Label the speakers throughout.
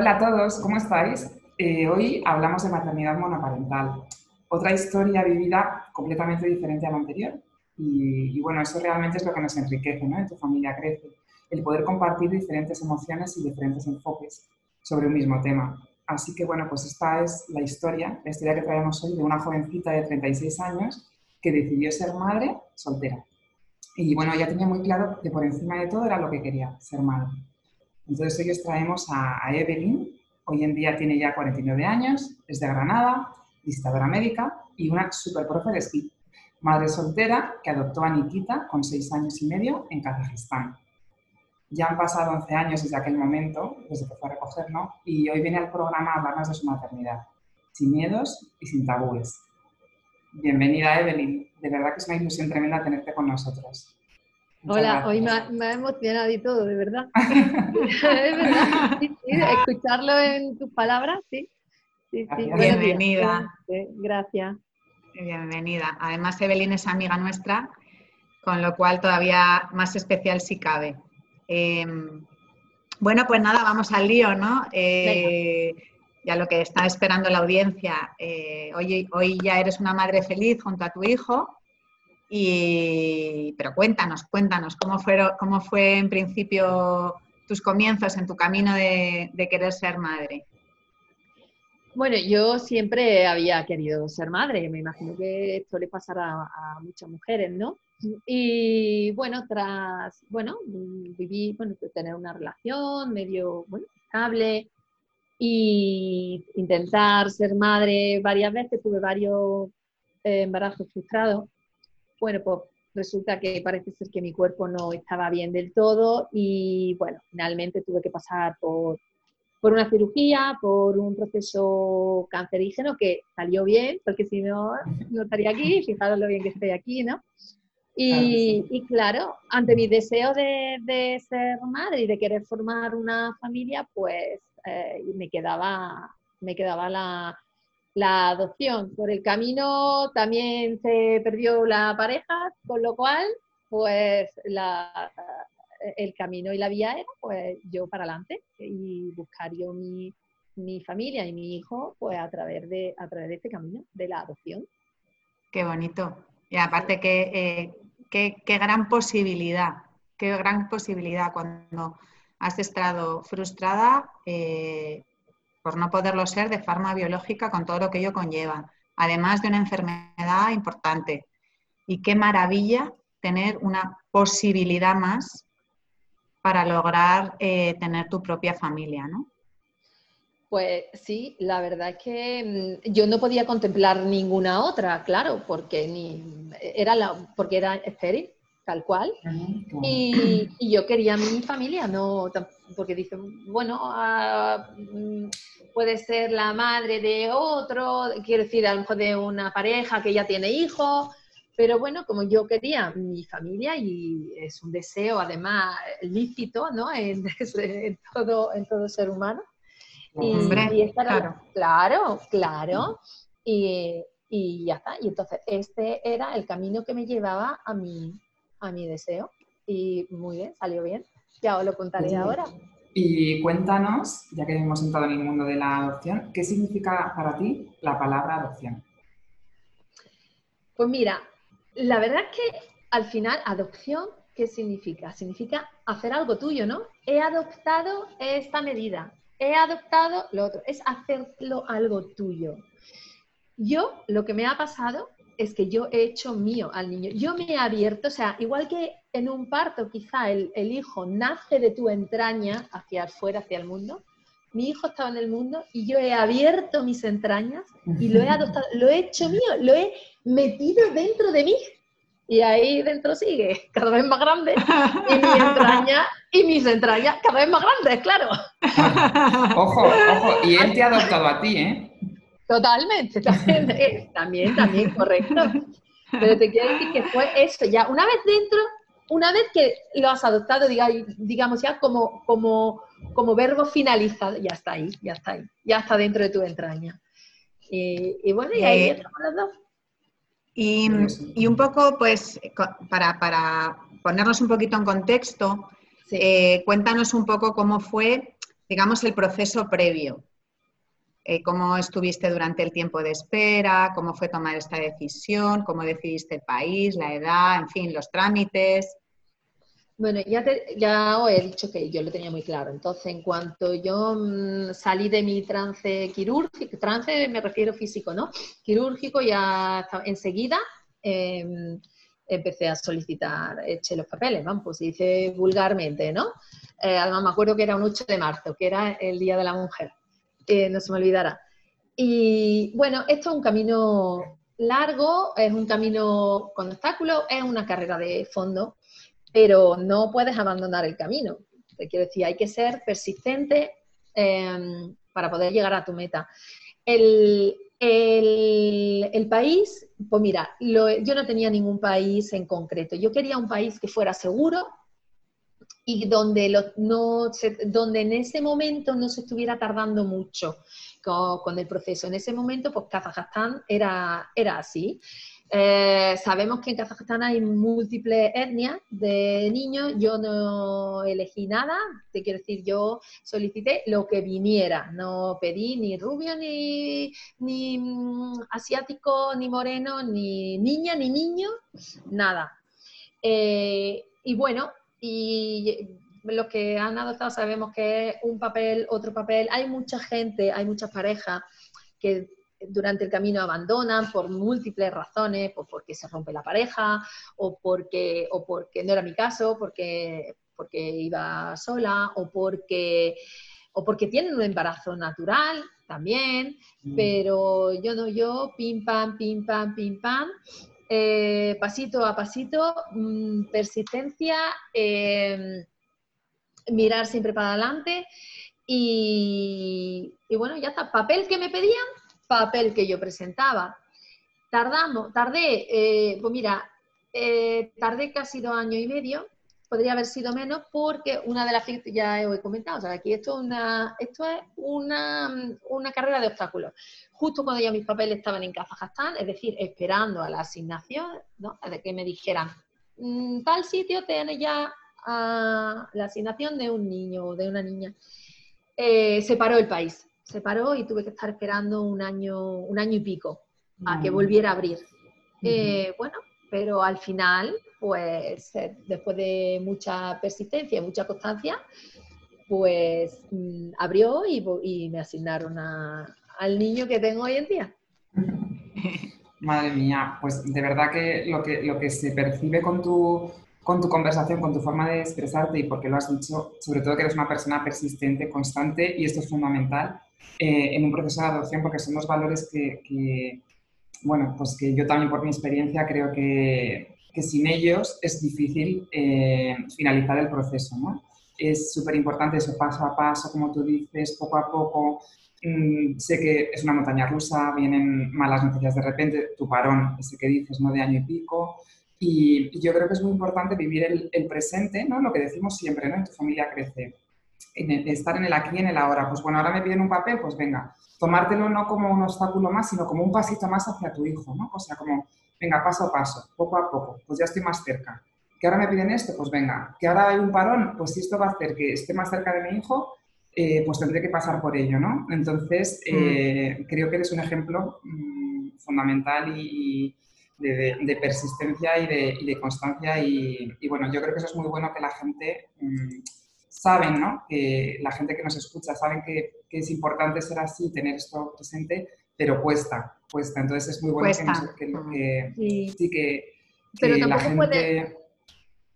Speaker 1: Hola a todos, ¿cómo estáis? Eh, hoy hablamos de maternidad monoparental, otra historia vivida completamente diferente a la anterior. Y, bueno, eso realmente es lo que nos enriquece, ¿no? En tu familia crece, el poder compartir diferentes emociones y diferentes enfoques sobre un mismo tema. Así que bueno, pues esta es la historia, la historia que traemos hoy de una jovencita de 36 años que decidió ser madre soltera. Y bueno, ya tenía muy claro que por encima de todo era lo que quería, ser madre. Entonces hoy os traemos a, Evelyn, hoy en día tiene ya 49 años, es de Granada, visitadora médica y una super profe de esquí. Madre soltera que adoptó a Nikita con 6 años y medio en Kazajistán. Ya han pasado 11 años desde aquel momento, desde que fue a recogernos, y hoy viene al programa a hablarnos de su maternidad, sin miedos y sin tabúes. Bienvenida, Evelyn. De verdad que es una ilusión tremenda tenerte con nosotros.
Speaker 2: Hola, hoy me ha, emocionado y todo, de verdad. es verdad, escucharlo en tus palabras, sí.
Speaker 3: sí, Bienvenida.
Speaker 2: Gracias.
Speaker 3: Bienvenida. Además, Evelyn es amiga nuestra, con lo cual todavía más especial si cabe. Em, bueno, pues nada, vamos al lío, ¿no? Eh, ya lo que está esperando la audiencia. Eh, hoy, hoy ya eres una madre feliz junto a tu hijo. Y, pero cuéntanos, cuéntanos, ¿cómo, ¿cómo fue en principio tus comienzos en tu camino de, querer ser madre?
Speaker 2: Bueno, yo siempre había querido ser madre, me imagino que esto le pasará a, muchas mujeres, ¿no? Y bueno, tras, bueno, viví, bueno, tener una relación medio, bueno, estable y intentar ser madre varias veces, tuve varios eh, embarazos frustrados bueno, pues resulta que parece ser que mi cuerpo no estaba bien del todo y bueno, finalmente tuve que pasar por, una cirugía, por un proceso cancerígeno que salió bien, porque si no, no estaría aquí, fijaros lo bien que estoy aquí, ¿no? Y claro, ante mi deseo de, ser madre y de querer formar una familia, pues eh, me, quedaba, me quedaba la, la adopción. Por el camino también se perdió la pareja, con lo cual, pues el camino y la vía era pues yo para adelante y buscar yo mi, familia y mi hijo pues a través de a través de este camino de la adopción.
Speaker 3: Qué bonito. Y aparte que eh, qué, gran posibilidad, qué gran posibilidad cuando has estado frustrada, eh, por no poderlo ser de forma biológica con todo lo que ello conlleva, además de una enfermedad importante. Y qué maravilla tener una posibilidad más para lograr eh, tener tu propia familia, ¿no?
Speaker 2: Pues sí, la verdad es que mm, yo no podía contemplar ninguna otra, claro, porque ni era la, porque era estéril, tal cual. Y, yo quería mi familia, no porque dice, bueno, ah, mm, puede ser la madre de otro, quiero decir, a lo mejor de una pareja que ya tiene hijos, pero bueno, como yo quería mi familia y es un deseo además lícito, ¿no? En, todo, en todo ser humano. Y, claro. claro, claro. Y, y, ya está. Y entonces este era el camino que me llevaba a mi, a mi deseo. Y muy bien, salió bien. Ya os lo contaré ahora.
Speaker 1: Y cuéntanos, ya que hemos entrado en el mundo de la adopción, ¿qué significa para ti la palabra adopción?
Speaker 2: Pues mira, la verdad es que al final adopción, ¿qué significa? Significa hacer algo tuyo, ¿no? He adoptado esta medida, he adoptado lo otro, es hacerlo algo tuyo. Yo lo que me ha pasado es que yo he hecho mío al niño. Yo me he abierto, o sea, igual que en un parto quizá el, hijo nace de tu entraña hacia afuera, hacia el mundo, mi hijo estaba en el mundo y yo he abierto mis entrañas y lo he adoptado, lo he hecho mío, lo he metido dentro de mí. Y ahí dentro sigue, cada vez más grande, y mi entraña, y mis entrañas cada vez más grandes, claro.
Speaker 1: Ojo, ojo, y él te ha adoptado a ti, ¿eh?
Speaker 2: Totalmente, también, también, también, correcto. Pero te quiero decir que fue eso, ya una vez dentro, una vez que lo has adoptado, digamos ya como, como, como verbo finalizado, ya está ahí, ya está ahí, ya está dentro de tu entraña. Y, bueno, y ahí eh, estamos los dos.
Speaker 3: Y, un poco, pues, para, para, ponernos un poquito en contexto, eh, cuéntanos un poco cómo fue, digamos, el proceso previo. Eh, cómo estuviste durante el tiempo de espera, cómo fue tomar esta decisión, cómo decidiste el país, la edad, en fin, los trámites.
Speaker 2: Bueno, ya, ya os he dicho que yo lo tenía muy claro. Entonces, en cuanto yo mm, salí de mi trance quirúrgico, trance me refiero físico, ¿no? Quirúrgico, ya enseguida em, empecé a solicitar, eché los papeles, vamos, pues dice vulgarmente, ¿no? Eh, además, me acuerdo que era un 8 de marzo, que era el Día de la Mujer, no se me olvidará. Y bueno, esto es un camino largo, es un camino con obstáculos, es una carrera de fondo pero no puedes abandonar el camino. Te quiero decir, hay que ser persistente em, para poder llegar a tu meta. El, país, pues mira, yo no tenía ningún país en concreto. Yo quería un país que fuera seguro y donde, no donde en ese momento no se estuviera tardando mucho con, el proceso. En ese momento, pues Kazajstán era, era así. Eh, sabemos que en Kazajstán hay múltiples etnias de niños. Yo no elegí nada, te quiero decir, yo solicité lo que viniera. No pedí ni rubio, ni, ni mm, asiático, ni moreno, ni niña, ni niño, nada. Eh, y bueno, y los que han adoptado sabemos que es un papel, otro papel. Hay mucha gente, hay muchas parejas que durante el camino abandonan por múltiples razones, pues porque se rompe la pareja o porque, o porque no era mi caso, porque, porque iba sola o porque, o porque tienen un embarazo natural también, mm. pero yo no, yo pim pam, pim pam, pim pam. Eh, pasito a pasito, mm, persistencia, em, mirar siempre para adelante y, bueno, ya está. Papel que me pedían, papel que yo presentaba. Tardamos, tardé, eh, pues mira, eh, tardé casi dos años y medio, podría haber sido menos porque una de las que ya he comentado, o sea, aquí esto es una, esto es una, una carrera de obstáculos. Justo cuando ya mis papeles estaban en Kazajstán, es decir, esperando a la asignación, ¿no? de que me dijeran, mm, tal sitio tiene ya la asignación de un niño o de una niña. Eh, se paró el país se paró y tuve que estar esperando un año, un año y pico a que mm. volviera a abrir. Eh, bueno, pero al final, pues después de mucha persistencia y mucha constancia, pues mm, abrió y, me asignaron al niño que tengo hoy en día.
Speaker 1: Madre mía, pues de verdad que lo que, lo que se percibe con tu, con tu conversación, con tu forma de expresarte y porque lo has dicho, sobre todo que eres una persona persistente, constante y esto es fundamental, eh, en un proceso de adopción porque son los valores que, bueno, pues que yo también por mi experiencia creo que, que sin ellos es difícil eh, finalizar el proceso, ¿no? Es súper importante eso paso a paso, como tú dices, poco a poco. Mm, sé que es una montaña rusa, vienen malas noticias de repente, tu parón, ese que dices, ¿no? De año y pico. Y, yo creo que es muy importante vivir el, presente, ¿no? Lo que decimos siempre, ¿no? En tu familia crece estar en el aquí y en el ahora. Pues bueno, ahora me piden un papel, pues venga, tomártelo no como un obstáculo más, sino como un pasito más hacia tu hijo, ¿no? O sea, como, venga, paso a paso, poco a poco, pues ya estoy más cerca. Que ahora me piden esto, pues venga, que ahora hay un parón, pues si esto va a hacer que esté más cerca de mi hijo, eh, pues tendré que pasar por ello, ¿no? Entonces, mm. eh, creo que eres un ejemplo mm, fundamental y, de, persistencia y de, constancia y, bueno, yo creo que eso es muy bueno que la gente... Mm, saben, ¿no? Que la gente que nos escucha saben que, es importante ser así, tener esto presente, pero cuesta, cuesta. Entonces es muy bueno que, que, sí. que, la gente...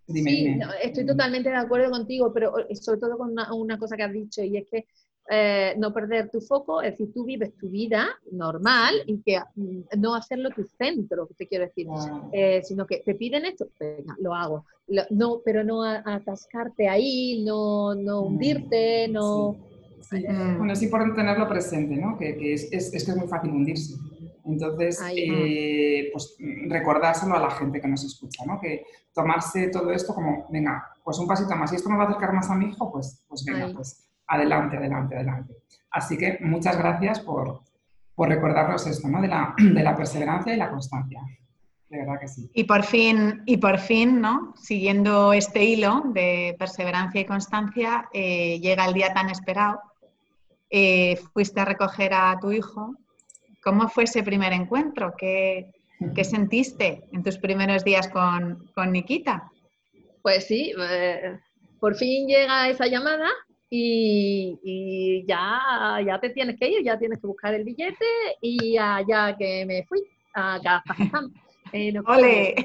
Speaker 2: sí, estoy totalmente de acuerdo contigo, pero eh, sobre todo con una, cosa que has dicho, y es que eh, no perder tu foco, es decir, tú vives tu vida normal y que mm, no hacerlo tu centro, te quiero decir, eh, sino que te piden esto, venga, lo hago, no, pero no atascarte ahí, no, no hundirte, no...
Speaker 1: Bueno, sí por tenerlo presente, ¿no? Que, que es, es, es, que es muy fácil hundirse. Entonces, eh, pues recordárselo a la gente que nos escucha, ¿no? Que tomarse todo esto como, venga, pues un pasito más. Si esto me va a acercar más a mi hijo, pues, pues venga, pues adelante, adelante, adelante. Así que muchas gracias por, por recordarnos esto, ¿no? De la, de la, perseverancia y la constancia. De verdad que sí.
Speaker 3: Y por fin, y por fin ¿no? Siguiendo este hilo de perseverancia y constancia, eh, llega el día tan esperado. Eh, fuiste a recoger a tu hijo. ¿Cómo fue ese primer encuentro? ¿Qué, qué sentiste en tus primeros días con, con Nikita?
Speaker 2: Pues sí, eh, por fin llega esa llamada y, ya, ya te tienes que ir, ya tienes que buscar el billete y allá que me fui a Kazajstán.
Speaker 3: Eh,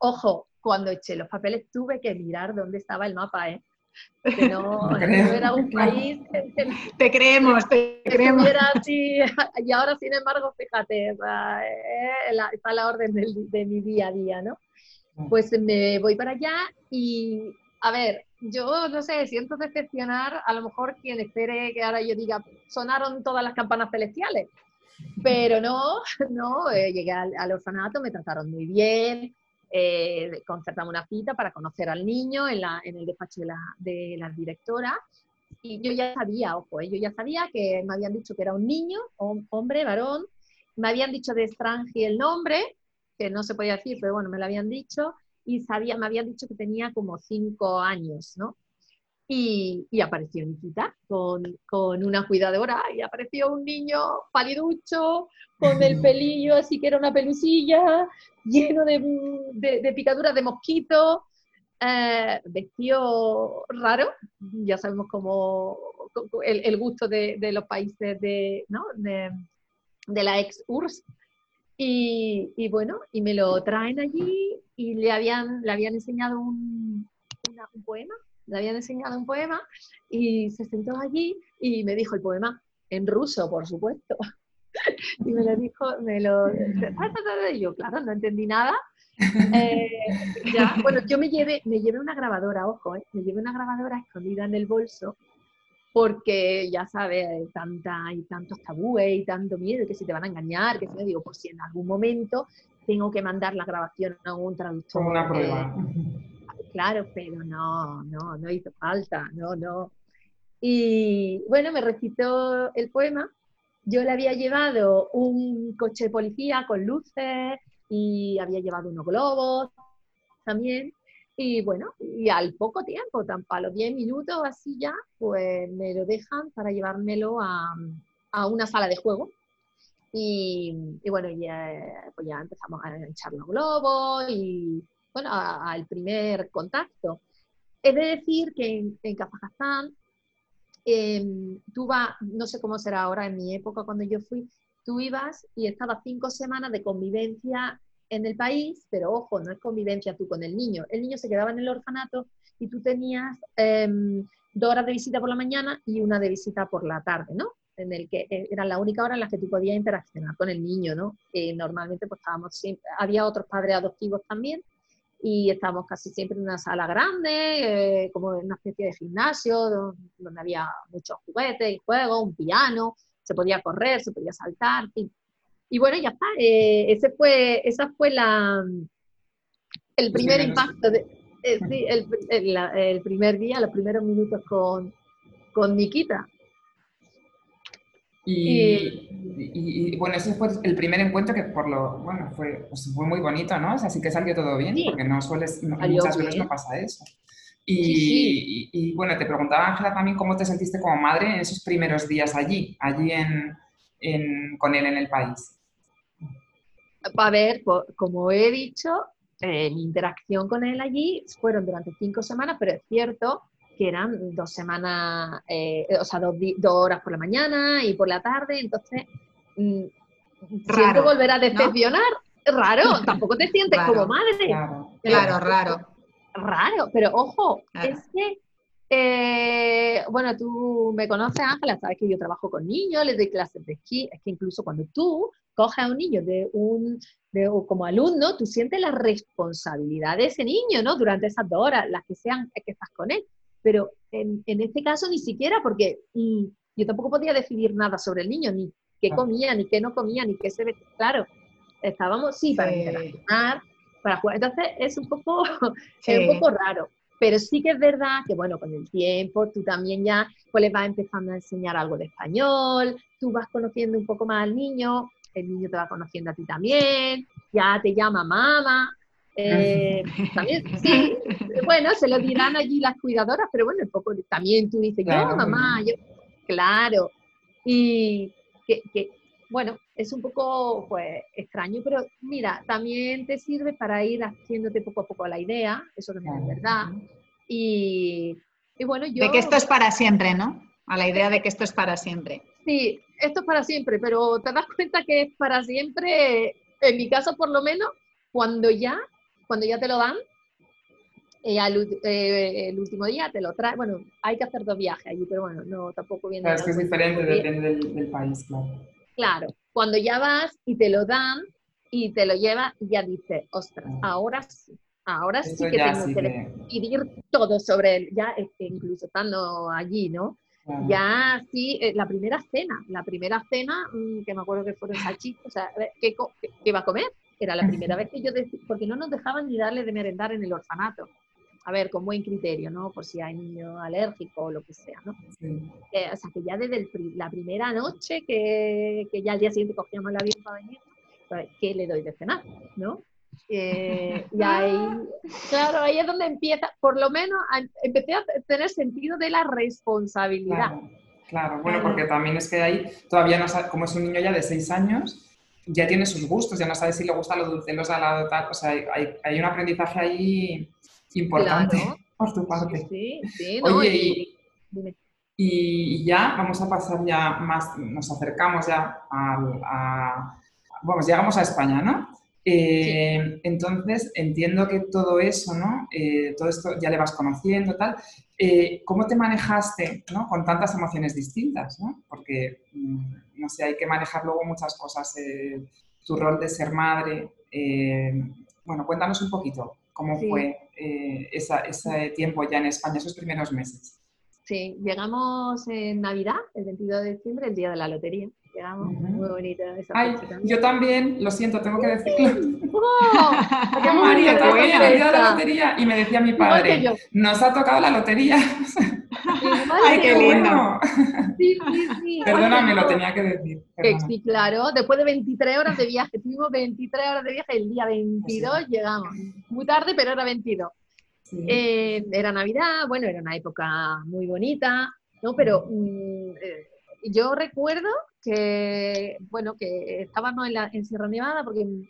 Speaker 2: ojo, cuando eché los papeles tuve que mirar dónde estaba el mapa, ¿eh? Que no, era un país
Speaker 3: te creemos, te creemos.
Speaker 2: Así, y ahora, sin embargo, fíjate, eh, está la orden de mi día a día, ¿no? Pues me voy para allá y, a ver, yo no sé, siento decepcionar a lo mejor quien espere que ahora yo diga, sonaron todas las campanas celestiales. Pero no, no, eh, llegué al, orfanato, me trataron muy bien, eh, concertamos una cita para conocer al niño en, la, el despacho de la, de directora. Y yo ya sabía, ojo, eh, yo ya sabía que me habían dicho que era un niño, hombre, varón, me habían dicho de Strange el nombre, que no se podía decir, pero bueno, me lo habían dicho, y sabía, me habían dicho que tenía como cinco años, ¿no? Y, y apareció Nikita con, con, una cuidadora y apareció un niño paliducho, con el pelillo así que era una pelusilla, lleno de, de, picaduras de mosquito, eh, vestido raro, ya sabemos cómo el, el gusto de, de, los países de, ¿no? de, de la ex URSS. Y, y, bueno, y me lo traen allí y le habían, le habían enseñado un, un poema, le habían enseñado un poema y se sentó allí y me dijo el poema en ruso, por supuesto. y me lo dijo, me lo... Y yo, claro, no entendí nada. Eh, ya, bueno, yo me llevé, me llevé una grabadora, ojo, eh, me llevé una grabadora escondida en el bolso porque ya sabes, tanta, hay tantos tabúes y tanto miedo que si te van a engañar, que si me digo, pues si en algún momento tengo que mandar la grabación a un traductor.
Speaker 1: Como una prueba.
Speaker 2: Claro, pero no, no, no hizo falta, no, no. Y bueno, me recitó el poema. Yo le había llevado un coche de policía con luces y había llevado unos globos también. Y bueno, y al poco tiempo, tan a los 10 minutos así ya, pues me lo dejan para llevármelo a, a una sala de juego y, bueno, ya, pues ya empezamos a echar los globos y bueno, al primer contacto. Es de decir que en, Kazajstán, em, tú vas, no sé cómo será ahora en mi época cuando yo fui, tú ibas y estabas cinco semanas de convivencia en el país, pero ojo, no es convivencia tú con el niño. El niño se quedaba en el orfanato y tú tenías em, dos horas de visita por la mañana y una de visita por la tarde, ¿no? en el que eh, era la única hora en la que tú podías interaccionar con el niño, ¿no? Que normalmente pues estábamos siempre, había otros padres adoptivos también y estábamos casi siempre en una sala grande, eh, como en una especie de gimnasio, donde, había muchos juguetes y juegos, un piano, se podía correr, se podía saltar, Y bueno, ya está, eh, ese fue, esa fue la, el primer impacto, de, el, el, primer día, los primeros minutos con, con Nikita.
Speaker 1: Y, bueno, ese fue el primer encuentro que por lo, bueno, fue, pues fue muy bonito, ¿no? O sea, sí que salió todo bien, porque no sueles, muchas veces no pasa eso. Y, y, bueno, te preguntaba Ángela también cómo te sentiste como madre en esos primeros días allí, allí en, en, con él en el país.
Speaker 2: A ver, como he dicho, eh, mi interacción con él allí fueron durante cinco semanas, pero es cierto que eran dos semanas, eh, o sea, dos, horas por la mañana y por la tarde, entonces mm, raro, volver a decepcionar, raro, tampoco te sientes como madre.
Speaker 3: Claro, raro,
Speaker 2: raro. pero ojo, es que eh, bueno, tú me conoces, Ángela, sabes que yo trabajo con niños, les doy clases de esquí, es que incluso cuando tú coges a un niño de un, de, como alumno, tú sientes la responsabilidad de ese niño, ¿no? Durante esas dos horas, las que sean que estás con él. Pero en, en este caso ni siquiera, porque mm, yo tampoco podía decidir nada sobre el niño, ni qué comía, ni qué no comía, ni qué se ve. Claro, estábamos, sí, para interaccionar, para jugar. Entonces es un poco, es un poco raro. Pero sí que es verdad que, bueno, con el tiempo tú también ya pues le vas empezando a enseñar algo de español, tú vas conociendo un poco más al niño, el niño te va conociendo a ti también, ya te llama mamá. Eh, también, sí, bueno, se lo dirán allí las cuidadoras, pero bueno, un poco también tú dices, yo, mamá, yo, claro. Y que, que, bueno, es un poco pues, extraño, pero mira, también te sirve para ir haciéndote poco a poco la idea, eso también es verdad. Y, y, bueno, yo...
Speaker 3: De que esto es para siempre, ¿no? A la idea de que esto es para siempre.
Speaker 2: Sí, esto es para siempre, pero te das cuenta que es para siempre, en mi caso por lo menos, cuando ya, cuando ya te lo dan, eh, eh, el último día te lo trae. Bueno, hay que hacer dos viajes allí, pero bueno, no, tampoco viene.
Speaker 1: Claro, es que es diferente, depende del, país, claro.
Speaker 2: Claro, cuando ya vas y te lo dan y te lo llevas, ya dices, ostras, ahora sí. Ahora sí que tengo que decidir todo sobre él, ya incluso estando allí, ¿no? Ya sí, eh, la primera cena, la primera cena, mm, que me acuerdo que fueron salchichas, o sea, ¿qué, ¿qué, iba a comer? Era la primera vez que yo decía, porque no nos dejaban ni darle de merendar en el orfanato. A ver, con buen criterio, ¿no? Por si hay niño alérgico o lo que sea, ¿no? Eh, o sea, que ya desde la primera noche, que, que, ya al día siguiente cogíamos el avión para venir, pues, ¿qué le doy de cenar? ¿No? Eh, y ahí, claro, ahí es donde empieza, por lo menos empecé a tener sentido de la responsabilidad.
Speaker 1: Claro, bueno, porque también es que ahí todavía no como es un niño ya de seis años, ya tiene sus gustos, ya no sabe si le gusta lo dulce, lo salado, tal, o sea, hay, hay un aprendizaje ahí importante por tu parte.
Speaker 2: Sí, sí,
Speaker 1: Oye, y, y, ya vamos a pasar ya más, nos acercamos ya al, a, vamos, llegamos a España, ¿no? Eh, entonces, entiendo que todo eso, ¿no? Eh, todo esto ya le vas conociendo, tal. Eh, ¿Cómo te manejaste ¿no? con tantas emociones distintas? ¿no? Porque, mm, no sé, hay que manejar luego muchas cosas. tu rol de ser madre. bueno, cuéntanos un poquito cómo fue ese tiempo ya en España, esos primeros meses.
Speaker 2: Sí, llegamos en Navidad, el 22 de diciembre, el día de la lotería muy bonita esa
Speaker 1: Ay, yo también, lo siento, tengo que decirlo. ¡Oh! María, te la lotería y me decía mi padre, nos ha tocado la lotería. Ay, qué lindo. Sí, sí, sí. Perdóname, lo tenía que decir.
Speaker 2: Sí, claro, después de 23 horas de viaje, tuvimos 23 horas de viaje, el día 22 llegamos. Muy tarde, pero era 22. Eh, era Navidad, bueno, era una época muy bonita, ¿no? Pero mm, eh, yo recuerdo que, bueno, que estábamos en, la, en Sierra Nevada porque me,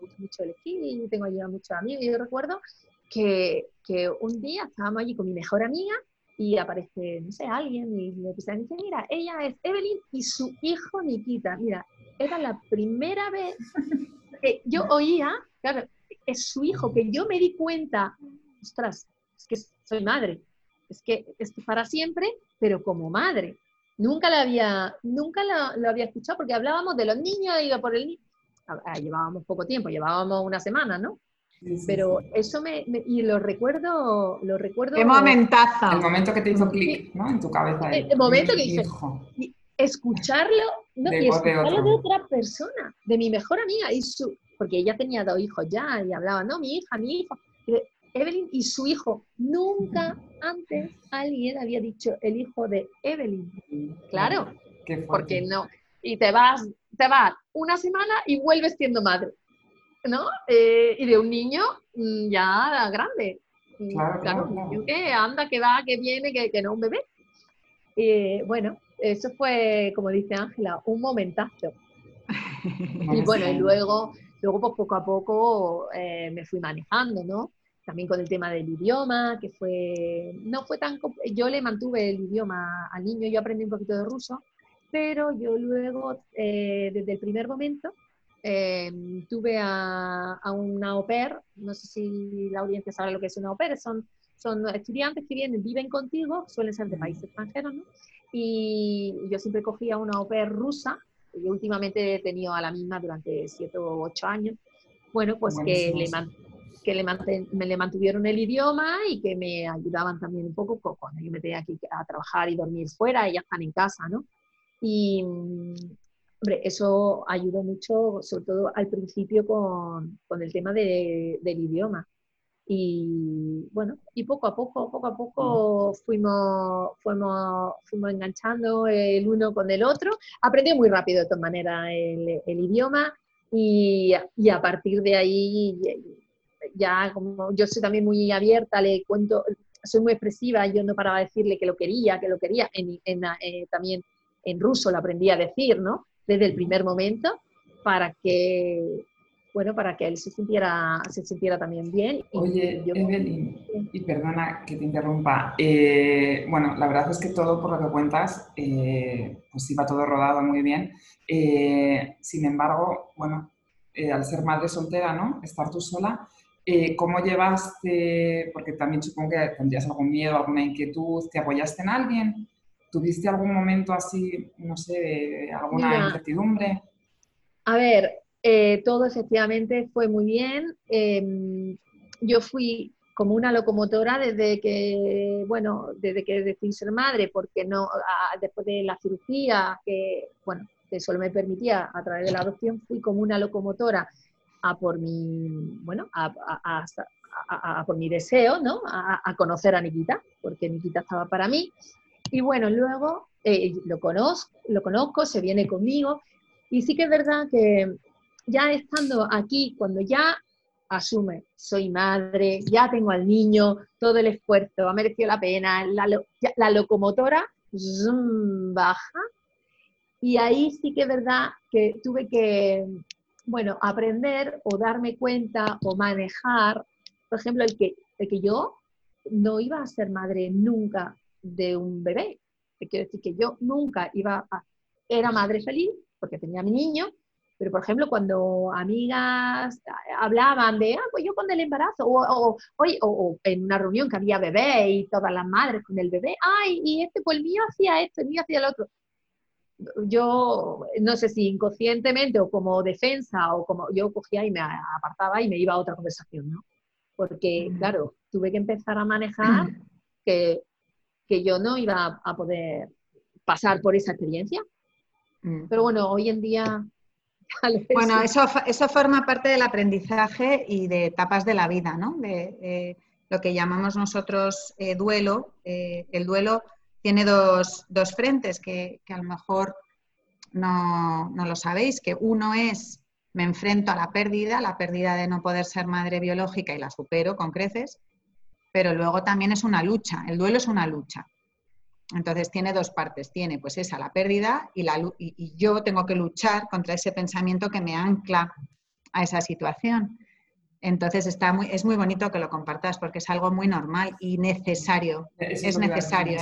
Speaker 2: gusta mucho el esquí y tengo allí a muchos amigos. Y yo recuerdo que, que, un día estábamos allí con mi mejor amiga y aparece, no sé, alguien y me dice, mira, ella es Evelyn y su hijo Nikita. Mira, era la primera vez que yo oía, claro, es su hijo, que yo me di cuenta, ostras, es que soy madre, es que es para siempre, pero como madre. Nunca la había, nunca lo, había escuchado porque hablábamos de los niños, iba por el niño. Llevábamos poco tiempo, llevábamos una semana, ¿no? Pero eso me, y lo recuerdo, lo recuerdo.
Speaker 3: Qué momentazo.
Speaker 1: El momento que te hizo clic, ¿no? En tu cabeza.
Speaker 2: El, momento que hice, escucharlo, no, y escucharlo de, otra persona, de mi mejor amiga y su, porque ella tenía dos hijos ya y hablaba, no, mi hija, mi hijo. Evelyn y su hijo. Nunca antes alguien había dicho el hijo de Evelyn. Claro, porque no. Y te vas, te vas una semana y vuelves siendo madre, ¿no? Eh, y de un niño mm, ya grande. Mm, claro, un niño que anda, que va, que viene, que, que no un bebé. Eh, bueno, eso fue, como dice Ángela, un momentazo. y bueno, y luego, luego pues poco a poco eh, me fui manejando, ¿no? también con el tema del idioma, que fue, no fue tan, yo le mantuve el idioma al niño, yo aprendí un poquito de ruso, pero yo luego, eh, desde el primer momento, em, tuve a, a, una au pair, no sé si la audiencia sabe lo que es una au pair, son, son estudiantes que vienen, viven contigo, suelen ser de países extranjeros, ¿no? Y yo siempre cogía una au pair rusa, y últimamente he tenido a la misma durante siete o ocho años, bueno, pues que, le, que le, me le mantuvieron el idioma y que me ayudaban también un poco cuando yo me tenía que a trabajar y dormir fuera, ellas están en casa, ¿no? Y, hombre, eso ayudó mucho, sobre todo al principio con, con el tema de, del idioma. Y bueno, y poco a poco, poco a poco fuimos, fuimos, fuimos enganchando el uno con el otro. Aprendí muy rápido de todas maneras el, el idioma y, y, a partir de ahí ya como yo soy también muy abierta, le cuento, soy muy expresiva, yo no paraba de decirle que lo quería, que lo quería, en, en, eh, también en ruso lo aprendí a decir, ¿no? Desde el primer momento, para que, bueno, para que él se sintiera, se sintiera también bien.
Speaker 1: Oye, Evelyn, y perdona que te interrumpa, eh, bueno, la verdad es que todo por lo que cuentas, eh, pues iba todo rodado muy bien. Eh, sin embargo, bueno, al ser madre soltera, ¿no? Estar tú sola, ¿cómo llevaste, porque también supongo que tendrías algún miedo, alguna inquietud, ¿te apoyaste en alguien? ¿Tuviste algún momento así, no sé, alguna incertidumbre?
Speaker 2: A ver, eh, todo efectivamente fue muy bien. Em, yo fui como una locomotora desde que, bueno, desde que decidí ser madre, porque no, después de la cirugía, que, bueno, que solo me permitía a través de la adopción, fui como una locomotora a por mi, bueno, a, a por mi deseo, ¿no? A, conocer a Nikita, porque Nikita estaba para mí. Y bueno, luego eh, lo, conozco, lo conozco, se viene conmigo. Y sí que es verdad que ya estando aquí, cuando ya asume, soy madre, ya tengo al niño, todo el esfuerzo ha merecido la pena, la, locomotora baja. Y ahí sí que es verdad que tuve que, bueno, aprender o darme cuenta o manejar, por ejemplo, el que, el que yo no iba a ser madre nunca de un bebé. Quiero decir que yo nunca iba a... Era madre feliz porque tenía a mi niño, pero por ejemplo cuando amigas hablaban de, ah, pues yo con el embarazo, o, o, en una reunión que había bebé y todas las madres con el bebé, ay, y este, pues el mío hacía esto, el mío hacía el otro. Yo no sé si inconscientemente o como defensa o como yo cogía y me apartaba y me iba a otra conversación, ¿no? Porque, claro, tuve que empezar a manejar que que yo no iba a poder pasar por esa experiencia. Mm. Pero bueno, hoy en día...
Speaker 3: Bueno, eso, eso forma parte del aprendizaje y de etapas de la vida, ¿no? De lo que llamamos nosotros eh, duelo. Eh, el duelo tiene dos, dos frentes que, que, a lo mejor no, no lo sabéis, que uno es me enfrento a la pérdida, la pérdida de no poder ser madre biológica y la supero con creces, pero luego también es una lucha, el duelo es una lucha. Entonces tiene dos partes, tiene pues esa, la pérdida y, la, y, yo tengo que luchar contra ese pensamiento que me ancla a esa situación. Entonces está muy, es muy bonito que lo compartas porque es algo muy normal y necesario. Es, necesario.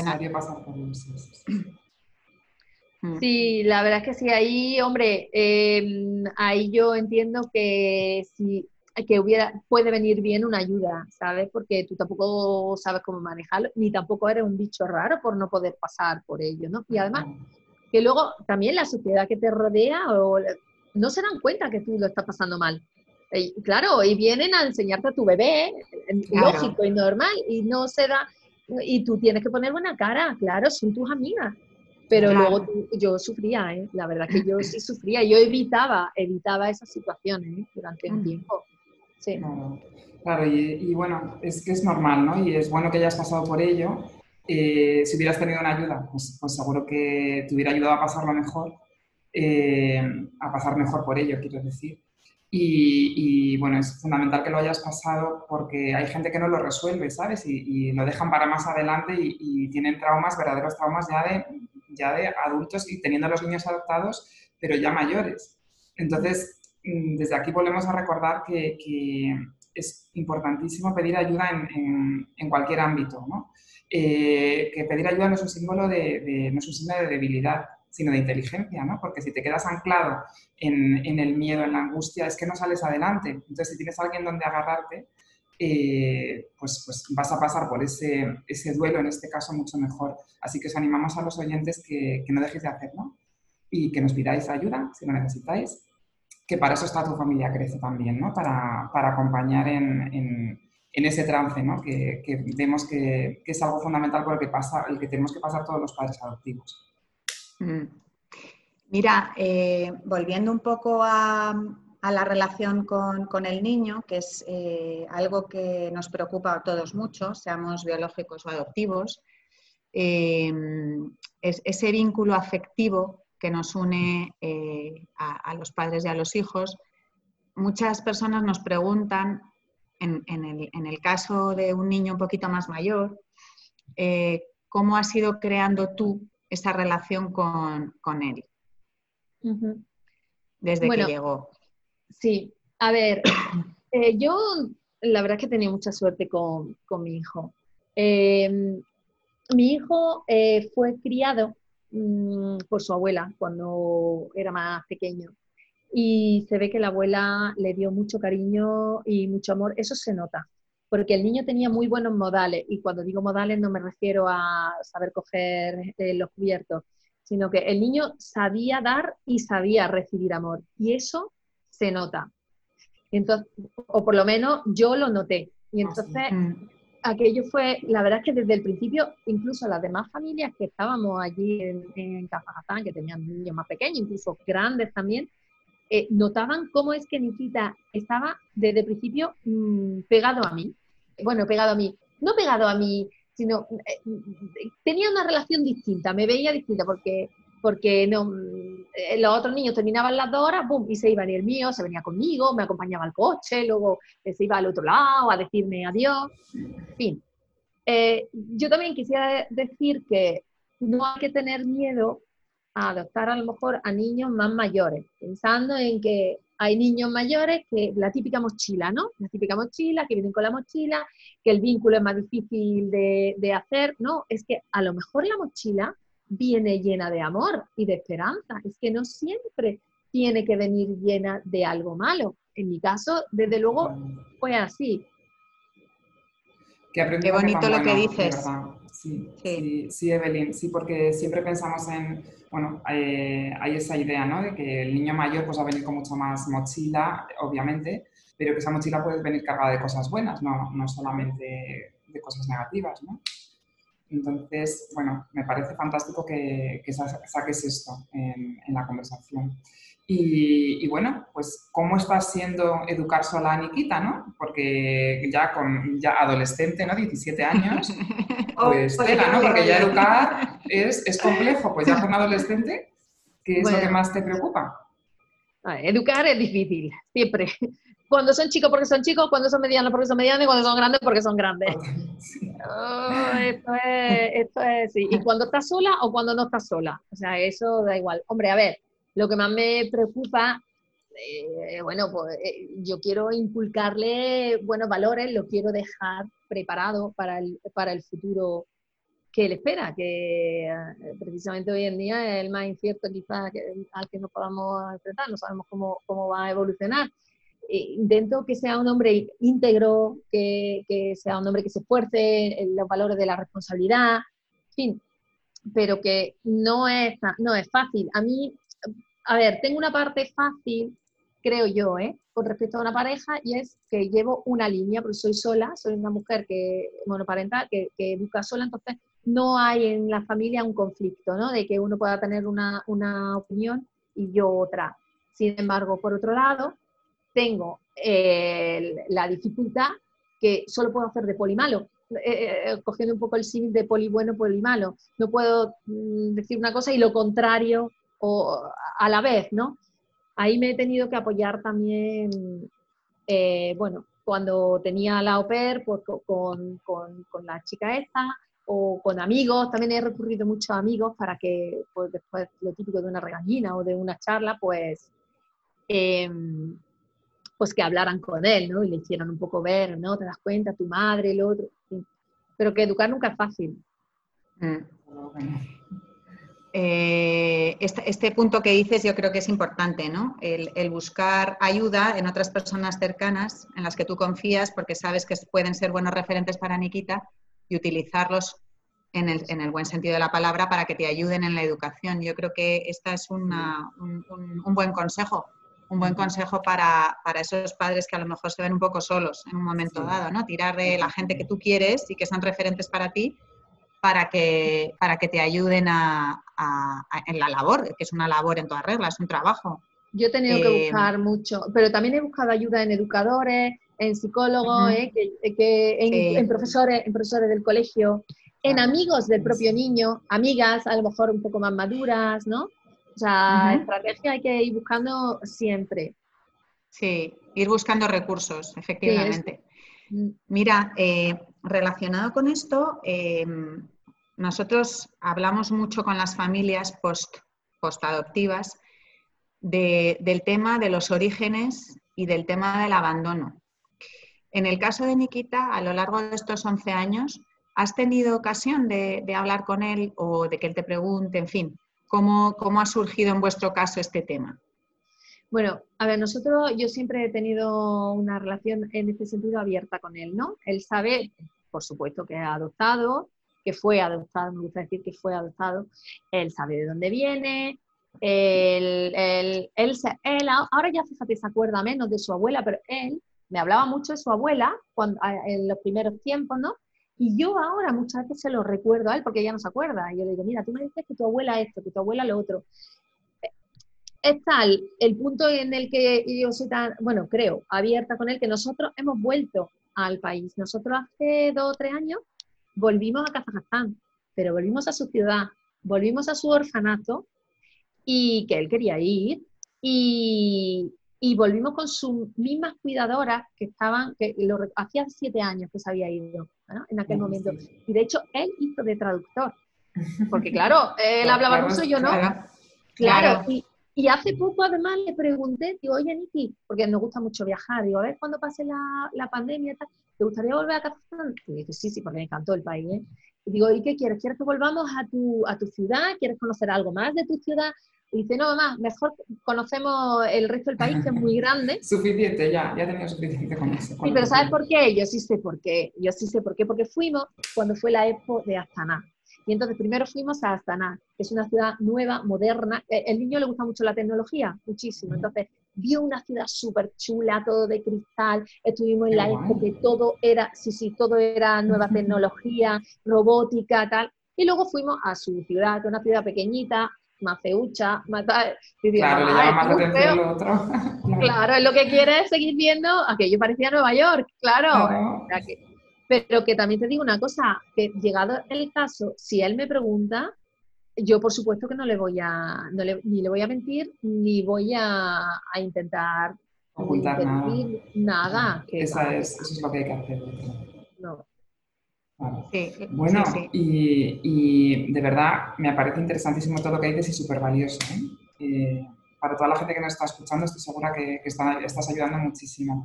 Speaker 2: Mm. Sí, la verdad es que sí, ahí, hombre, em, ahí yo entiendo que si que hubiera, puede venir bien una ayuda, ¿sabes? Porque tú tampoco sabes cómo manejarlo, ni tampoco eres un bicho raro por no poder pasar por ello, ¿no? Y además, que luego también la sociedad que te rodea o, no se dan cuenta que tú lo estás pasando mal. Y, claro, y vienen a enseñarte a tu bebé, lógico y normal, y no se da, y tú tienes que poner buena cara, claro, son tus amigas. Pero luego yo sufría, ¿eh? la verdad que yo sí sufría, yo evitaba, evitaba esas situaciones ¿eh? durante un tiempo. Sí.
Speaker 1: Claro, y, bueno, es que es normal, ¿no? Y es bueno que hayas pasado por ello. Eh, si hubieras tenido una ayuda, pues, pues, seguro que te hubiera ayudado a pasarlo mejor, eh, a pasar mejor por ello, quiero decir. Y, bueno, es fundamental que lo hayas pasado porque hay gente que no lo resuelve, ¿sabes? Y, lo dejan para más adelante y, tienen traumas, verdaderos traumas ya de, ya de adultos y teniendo a los niños adoptados, pero ya mayores. Entonces, desde aquí volvemos a recordar que, es importantísimo pedir ayuda en, cualquier ámbito, ¿no? Eh, que pedir ayuda no es un símbolo de, no es un signo de debilidad, sino de inteligencia, ¿no? Porque si te quedas anclado en, el miedo, en la angustia, es que no sales adelante. Entonces, si tienes alguien donde agarrarte, eh, pues, pues vas a pasar por ese, ese duelo, en este caso, mucho mejor. Así que os animamos a los oyentes que, que no dejéis de hacerlo y que nos pidáis ayuda si lo necesitáis, que para eso está tu familia crece también, ¿no? Para, para acompañar en, en, ese trance, ¿no? Que, que vemos que, que, es algo fundamental por el que, pasa, el que tenemos que pasar todos los padres adoptivos.
Speaker 3: Mm. Mira, eh, volviendo un poco a, a la relación con, con, el niño, que es eh, algo que nos preocupa a todos mucho, seamos biológicos o adoptivos, eh, es, ese vínculo afectivo que nos une eh, a, a, los padres y a los hijos. Muchas personas nos preguntan, en, en, el, en el, caso de un niño un poquito más mayor, eh, ¿cómo has ido creando tú esa relación con, con él? Uh -huh. Desde bueno, que llegó.
Speaker 2: Sí, a ver, eh, yo la verdad es que he tenido mucha suerte con, con mi hijo. Mi hijo fue criado mmm, por su abuela cuando era más pequeño. Y se ve que la abuela le dio mucho cariño y mucho amor, eso se nota, porque el niño tenía muy buenos modales. Y cuando digo modales no me refiero a saber coger eh, los cubiertos, sino que el niño sabía dar y sabía recibir amor. Y eso se nota. Entonces, o por lo menos yo lo noté. Y entonces, aquello fue, la verdad es que desde el principio, incluso las demás familias que estábamos allí en, en que tenían niños más pequeños, incluso grandes también, eh, notaban cómo es que Nikita estaba desde el principio mmm, pegado a mí. Bueno, pegado a mí. No pegado a mí, sino eh, tenía una relación distinta, me veía distinta, porque porque no, los otros niños terminaban las dos horas, ¡bum! y se iban, y el mío se venía conmigo, me acompañaba al coche, luego se iba al otro lado a decirme adiós, en fin. Eh, yo también quisiera decir que no hay que tener miedo a adoptar a lo mejor a niños más mayores, pensando en que hay niños mayores que la típica mochila, ¿no? La típica mochila, que vienen con la mochila, que el vínculo es más difícil de, de hacer, ¿no? Es que a lo mejor la mochila viene llena de amor y de esperanza. Es que no siempre tiene que venir llena de algo malo. En mi caso, desde luego, fue así.
Speaker 3: Que Qué bonito lo que dices.
Speaker 1: Sí, sí. Sí, sí, Evelyn, sí, porque siempre pensamos en, bueno, eh, hay esa idea, ¿no? De que el niño mayor pues va a venir con mucho más mochila, obviamente, pero que esa mochila puede venir cargada de cosas buenas, no, no solamente de cosas negativas, ¿no? Entonces, bueno, me parece fantástico que, que saques esto en, en la conversación. Y, y, bueno, pues cómo está siendo educar sola a Nikita, ¿no? Porque ya con ya adolescente, ¿no? 17 años, pues tela, ¿no? Porque ya educar es, es, complejo, pues ya con adolescente, ¿qué es bueno, lo que más te preocupa?
Speaker 2: Educar es difícil, siempre cuando son chicos porque son chicos, cuando son medianos porque son medianos y cuando son grandes porque son grandes. Oh, esto, es, esto es, sí. Y cuando estás sola o cuando no estás sola. O sea, eso da igual. Hombre, a ver, lo que más me preocupa, eh, bueno, pues eh, yo quiero inculcarle buenos valores, lo quiero dejar preparado para el, para el futuro que él espera, que eh, precisamente hoy en día es el más incierto quizás al que nos podamos enfrentar, no sabemos cómo, cómo va a evolucionar intento que sea un hombre íntegro, que, sea un hombre que se esfuerce en los valores de la responsabilidad, en fin, pero que no es, no es fácil. A mí, a ver, tengo una parte fácil, creo yo, ¿eh? con respecto a una pareja, y es que llevo una línea, porque soy sola, soy una mujer que monoparental, que, que educa sola, entonces no hay en la familia un conflicto, ¿no? De que uno pueda tener una, una opinión y yo otra. Sin embargo, por otro lado, tengo eh, la dificultad que solo puedo hacer de poli malo, eh, eh, cogiendo un poco el símil de poli bueno, poli malo. No puedo mm, decir una cosa y lo contrario o a la vez, ¿no? Ahí me he tenido que apoyar también, eh, bueno, cuando tenía la pair, pues con, con, con, la chica esta, o con amigos, también he recurrido mucho a amigos para que, pues después lo típico de una regañina o de una charla, pues eh, pues que hablaran con él, ¿no? Y le hicieran un poco ver, ¿no? Te das cuenta, tu madre, el otro. Pero que educar nunca es fácil.
Speaker 3: Mm. Eh, este, este, punto que dices yo creo que es importante, ¿no? El, buscar ayuda en otras personas cercanas en las que tú confías porque sabes que pueden ser buenos referentes para Nikita y utilizarlos en el, en el buen sentido de la palabra para que te ayuden en la educación. Yo creo que esta es un, buen consejo, un buen consejo para, para, esos padres que a lo mejor se ven un poco solos en un momento dado, ¿no? Tirar de la gente que tú quieres y que son referentes para ti para que, para que te ayuden a, en la labor, que es una labor en todas reglas, es un trabajo.
Speaker 2: Yo he tenido que eh, buscar mucho, pero también he buscado ayuda en educadores, en psicólogos, eh, que, en, profesores, en profesores del colegio, en amigos del propio niño, amigas a lo mejor un poco más maduras, ¿no? O sea, estrategia hay que ir buscando siempre.
Speaker 3: Sí, ir buscando recursos, efectivamente. Mm. Mira, eh, relacionado con esto, em, nosotros hablamos mucho con las familias post, postadoptivas del tema de los orígenes y del tema del abandono. En el caso de Nikita, a lo largo de estos 11 años, ¿has tenido ocasión de, hablar con él o de que él te pregunte, en fin, cómo, cómo ha surgido en vuestro caso este tema?
Speaker 2: Bueno, a ver, nosotros, yo siempre he tenido una relación en este sentido abierta con él, ¿no? Él sabe, por supuesto, que ha adoptado, que fue adoptado, me gusta decir que fue adoptado, él sabe de dónde viene, él, él, él, ahora ya fíjate, se acuerda menos de su abuela, pero él me hablaba mucho de su abuela cuando, en los primeros tiempos, ¿no? Y yo ahora muchas veces se lo recuerdo a él porque ella no se acuerda. Y yo le digo, mira, tú me dices que tu abuela esto, que tu abuela lo otro es tal el punto en el que yo soy tan, bueno, creo, abierta con él, que nosotros hemos vuelto al país. Nosotros hace dos o tres años volvimos a Kazajstán, pero volvimos a su ciudad, volvimos a su orfanato y que él quería ir y, volvimos con sus mismas cuidadoras que estaban, que lo, hacía siete años que se había ido en aquel momento. Y de hecho él hizo de traductor, porque claro, él hablaba ruso y yo no. Claro, y, y hace poco además le pregunté, digo, oye Niki, porque nos gusta mucho viajar, digo, a ver cuando pase la, la pandemia, ¿te gustaría volver a Kazajstán? Y dice, sí, sí, porque me encantó el país. ¿eh? Y digo, ¿y qué quieres? ¿Quieres que volvamos a tu, a tu ciudad? ¿Quieres conocer algo más de tu ciudad? Y dice, no, mamá, mejor conocemos el resto del país, que es muy grande.
Speaker 1: suficiente, ya, ya tenía suficiente con eso.
Speaker 2: sí, pero ¿sabes por qué? Yo sí sé por qué. Yo sí sé por qué, porque fuimos cuando fue la Expo de Astana. Y entonces primero fuimos a Astana, que es una ciudad nueva, moderna. Eh, el niño le gusta mucho la tecnología, muchísimo. Entonces vio una ciudad súper chula, todo de cristal. Estuvimos en la expo que todo era, sí, sí, todo era nueva tecnología, robótica, tal. Y luego fuimos a su ciudad, que es una ciudad pequeñita, más feucha, más tal.
Speaker 1: claro, le llama más atención lo otro.
Speaker 2: claro, es lo que quiere es seguir viendo aquello parecía Nueva York, claro. Pero que también te digo una cosa, que llegado el caso, si él me pregunta, yo por supuesto que no le voy a, ni le voy a mentir, ni voy a, intentar
Speaker 1: ocultar nada.
Speaker 2: nada
Speaker 1: eso es lo que hay que hacer.
Speaker 2: No.
Speaker 1: Bueno, Y, de verdad me parece interesantísimo todo lo que dices y súper valioso. ¿eh? Eh, para toda la gente que nos está escuchando, estoy segura que, que estás ayudando muchísimo.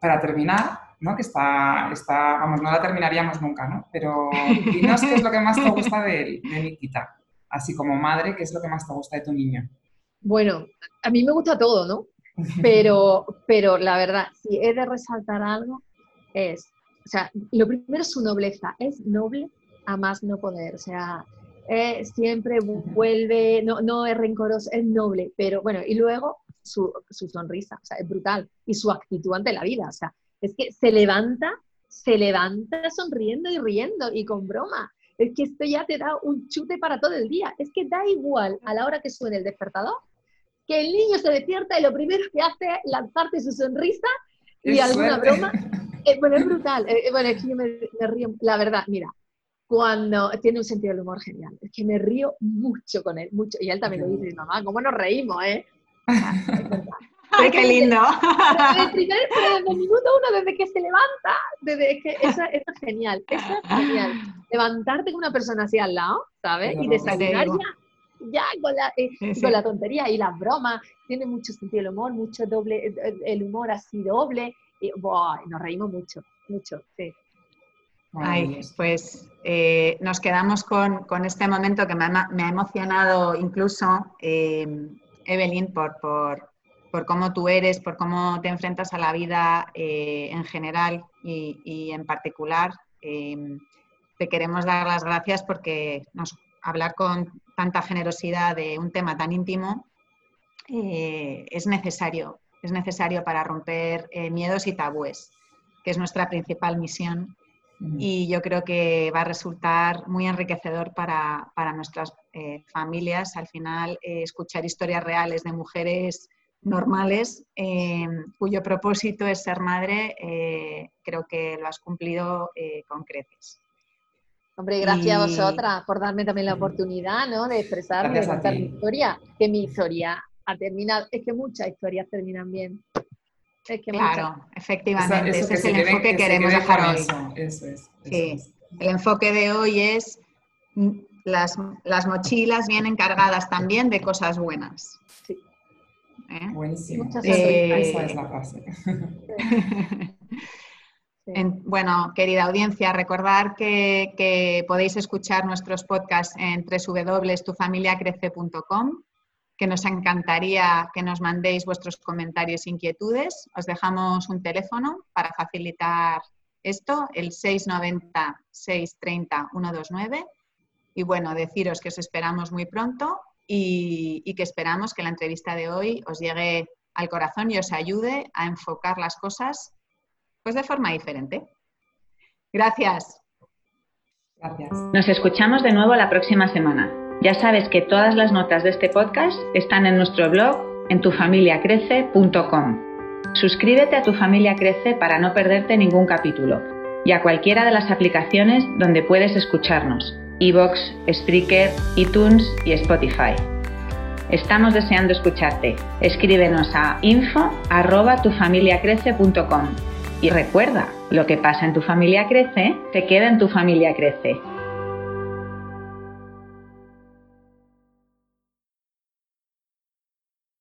Speaker 1: Para terminar, ¿no? Que está, está, vamos, no la terminaríamos nunca, ¿no? Pero dinos qué es lo que más te gusta de, de Nikita, así como madre, ¿qué es lo que más te gusta de tu niño?
Speaker 2: Bueno, a mí me gusta todo, ¿no? Pero, pero la verdad, si he de resaltar algo, es, sea, lo primero es su nobleza, es noble a más no poder, o sea, siempre vuelve, no, no es rencoroso, es noble, pero bueno, y luego su, su, sonrisa, o sea, es brutal, y su actitud ante la vida, o sea, es que se levanta, se levanta sonriendo y riendo y con broma. Es que esto ya te da un chute para todo el día. Es que da igual a la hora que suene el despertador, que el niño se despierta y lo primero que hace es lanzarte su sonrisa y alguna broma. Eh, bueno, es brutal. Eh, eh, bueno, es que yo me, río. La verdad, mira, cuando tiene un sentido del humor genial. Es que me río mucho con él, mucho. Y él también lo dice, mamá, ¿cómo nos reímos, eh?
Speaker 3: ¡Ay, qué lindo!
Speaker 2: Desde el, primer, desde el minuto uno, desde que se levanta, desde que eso, es genial, eso es genial. Levantarte con una persona así al lado, ¿sabes? y desayunar ya, ya con la, eh, con la tontería y las bromas. Tiene mucho sentido el humor, mucho doble, el humor así doble. Y, nos reímos mucho, mucho, sí.
Speaker 3: Ay, pues eh, nos quedamos con, este momento que me ha, emocionado incluso, eh, Evelyn, por, por, cómo tú eres, por cómo te enfrentas a la vida eh, en general y, en particular. te queremos dar las gracias porque nos, hablar con tanta generosidad de un tema tan íntimo es necesario, es necesario para romper miedos y tabúes, que es nuestra principal misión y yo creo que va a resultar muy enriquecedor para, nuestras eh, familias. Al final, eh, escuchar historias reales de mujeres normales eh, cuyo propósito es ser madre, creo que lo has cumplido con creces.
Speaker 2: Hombre, gracias a vosotras por darme también la oportunidad ¿no? de expresar, de contar mi historia, que mi historia ha terminado, es que muchas historias terminan bien
Speaker 3: claro, efectivamente, ese es el enfoque que queremos dejar hoy. sí, el enfoque de hoy es mm, las, mochilas vienen cargadas también de cosas buenas. Sí.
Speaker 1: ¿Eh? Buenísimo. Eh, esa es la frase.
Speaker 3: bueno, querida audiencia, recordar que, que, podéis escuchar nuestros podcasts en www.tufamiliacrece.com que nos encantaría que nos mandéis vuestros comentarios e inquietudes. Os dejamos un teléfono para facilitar esto, el 690-630-129. Y bueno, deciros que os esperamos muy pronto y, y que esperamos que la entrevista de hoy os llegue al corazón y os ayude a enfocar las cosas pues de forma diferente. Gracias.
Speaker 1: Gracias.
Speaker 4: Nos escuchamos de nuevo la próxima semana. Ya sabes que todas las notas de este podcast están en nuestro blog en tufamiliacrece.com. Suscríbete a Tu Familia Crece para no perderte ningún capítulo y a cualquiera de las aplicaciones donde puedes escucharnos, iVoox, Spreaker, iTunes y Spotify. Estamos deseando escucharte. Escríbenos a info@tufamiliacrece.com. Y recuerda, lo que pasa en tu familia crece, se queda en tu familia crece.